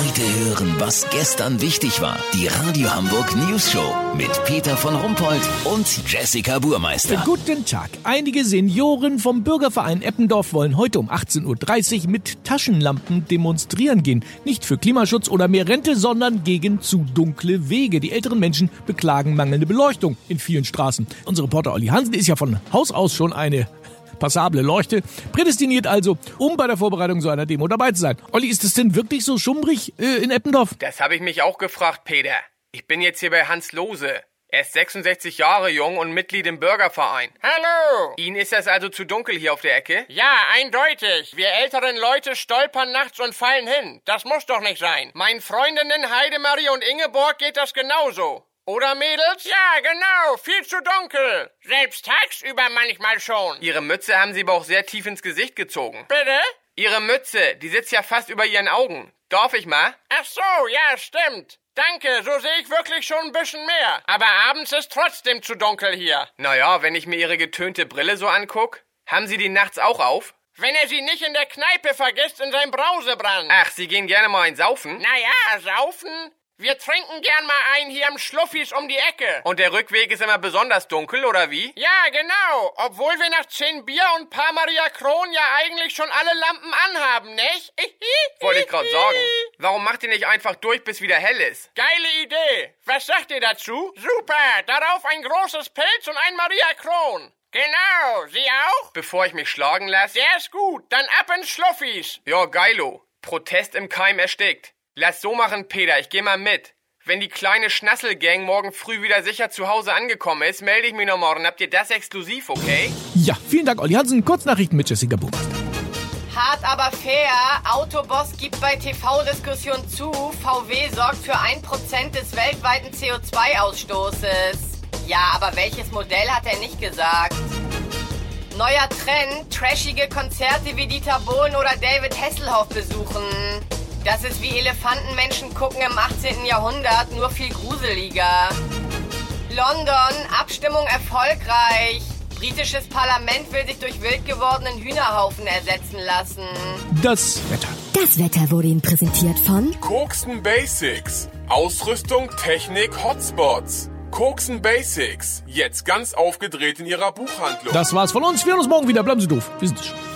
Heute hören, was gestern wichtig war. Die Radio Hamburg News Show mit Peter von Rumpold und Jessica Burmeister. Guten Tag. Einige Senioren vom Bürgerverein Eppendorf wollen heute um 18.30 Uhr mit Taschenlampen demonstrieren gehen. Nicht für Klimaschutz oder mehr Rente, sondern gegen zu dunkle Wege. Die älteren Menschen beklagen mangelnde Beleuchtung in vielen Straßen. Unser Reporter Olli Hansen ist ja von Haus aus schon eine passable Leuchte. Prädestiniert also, um bei der Vorbereitung so einer Demo dabei zu sein. Olli, ist es denn wirklich so schummrig äh, in Eppendorf? Das habe ich mich auch gefragt, Peter. Ich bin jetzt hier bei Hans Lose. Er ist 66 Jahre jung und Mitglied im Bürgerverein. Hallo! Ihnen ist das also zu dunkel hier auf der Ecke? Ja, eindeutig. Wir älteren Leute stolpern nachts und fallen hin. Das muss doch nicht sein. Meinen Freundinnen Heidemarie und Ingeborg geht das genauso. Oder Mädels? Ja, genau. Viel zu dunkel. Selbst tagsüber manchmal schon. Ihre Mütze haben Sie aber auch sehr tief ins Gesicht gezogen. Bitte? Ihre Mütze, die sitzt ja fast über Ihren Augen. Darf ich mal? Ach so, ja, stimmt. Danke, so sehe ich wirklich schon ein bisschen mehr. Aber abends ist trotzdem zu dunkel hier. Naja, wenn ich mir Ihre getönte Brille so anguck, haben Sie die nachts auch auf? Wenn er sie nicht in der Kneipe vergisst in seinem Brausebrand. Ach, Sie gehen gerne mal ein Saufen? Naja, saufen? Wir trinken gern mal ein hier am Schluffis um die Ecke. Und der Rückweg ist immer besonders dunkel, oder wie? Ja, genau. Obwohl wir nach zehn Bier und paar Maria Kron ja eigentlich schon alle Lampen anhaben, nicht? Wollte ich gerade sagen. Warum macht ihr nicht einfach durch, bis wieder hell ist? Geile Idee. Was sagt ihr dazu? Super. Darauf ein großes Pilz und ein Maria Kron. Genau. Sie auch? Bevor ich mich schlagen lasse? Der ist gut. Dann ab ins Schluffis. Ja, geilo. Protest im Keim erstickt. Lass so machen, Peter, ich geh mal mit. Wenn die kleine Schnasselgang morgen früh wieder sicher zu Hause angekommen ist, melde ich mich noch morgen. Habt ihr das exklusiv, okay? Ja, vielen Dank, Olli Hansen. Kurznachrichten mit Jessica Burmeister. Hart aber fair. Autoboss gibt bei TV-Diskussion zu, VW sorgt für 1% des weltweiten CO2-Ausstoßes. Ja, aber welches Modell hat er nicht gesagt? Neuer Trend, trashige Konzerte wie Dieter Bohlen oder David Hasselhoff besuchen. Das ist wie Elefantenmenschen gucken im 18. Jahrhundert, nur viel gruseliger. London, Abstimmung erfolgreich. Britisches Parlament will sich durch wild gewordenen Hühnerhaufen ersetzen lassen. Das Wetter. Das Wetter wurde Ihnen präsentiert von Koksen Basics. Ausrüstung, Technik, Hotspots. Koksen Basics. Jetzt ganz aufgedreht in Ihrer Buchhandlung. Das war's von uns. Wir hören uns morgen wieder. Bleiben Sie doof. Wir sind es schon.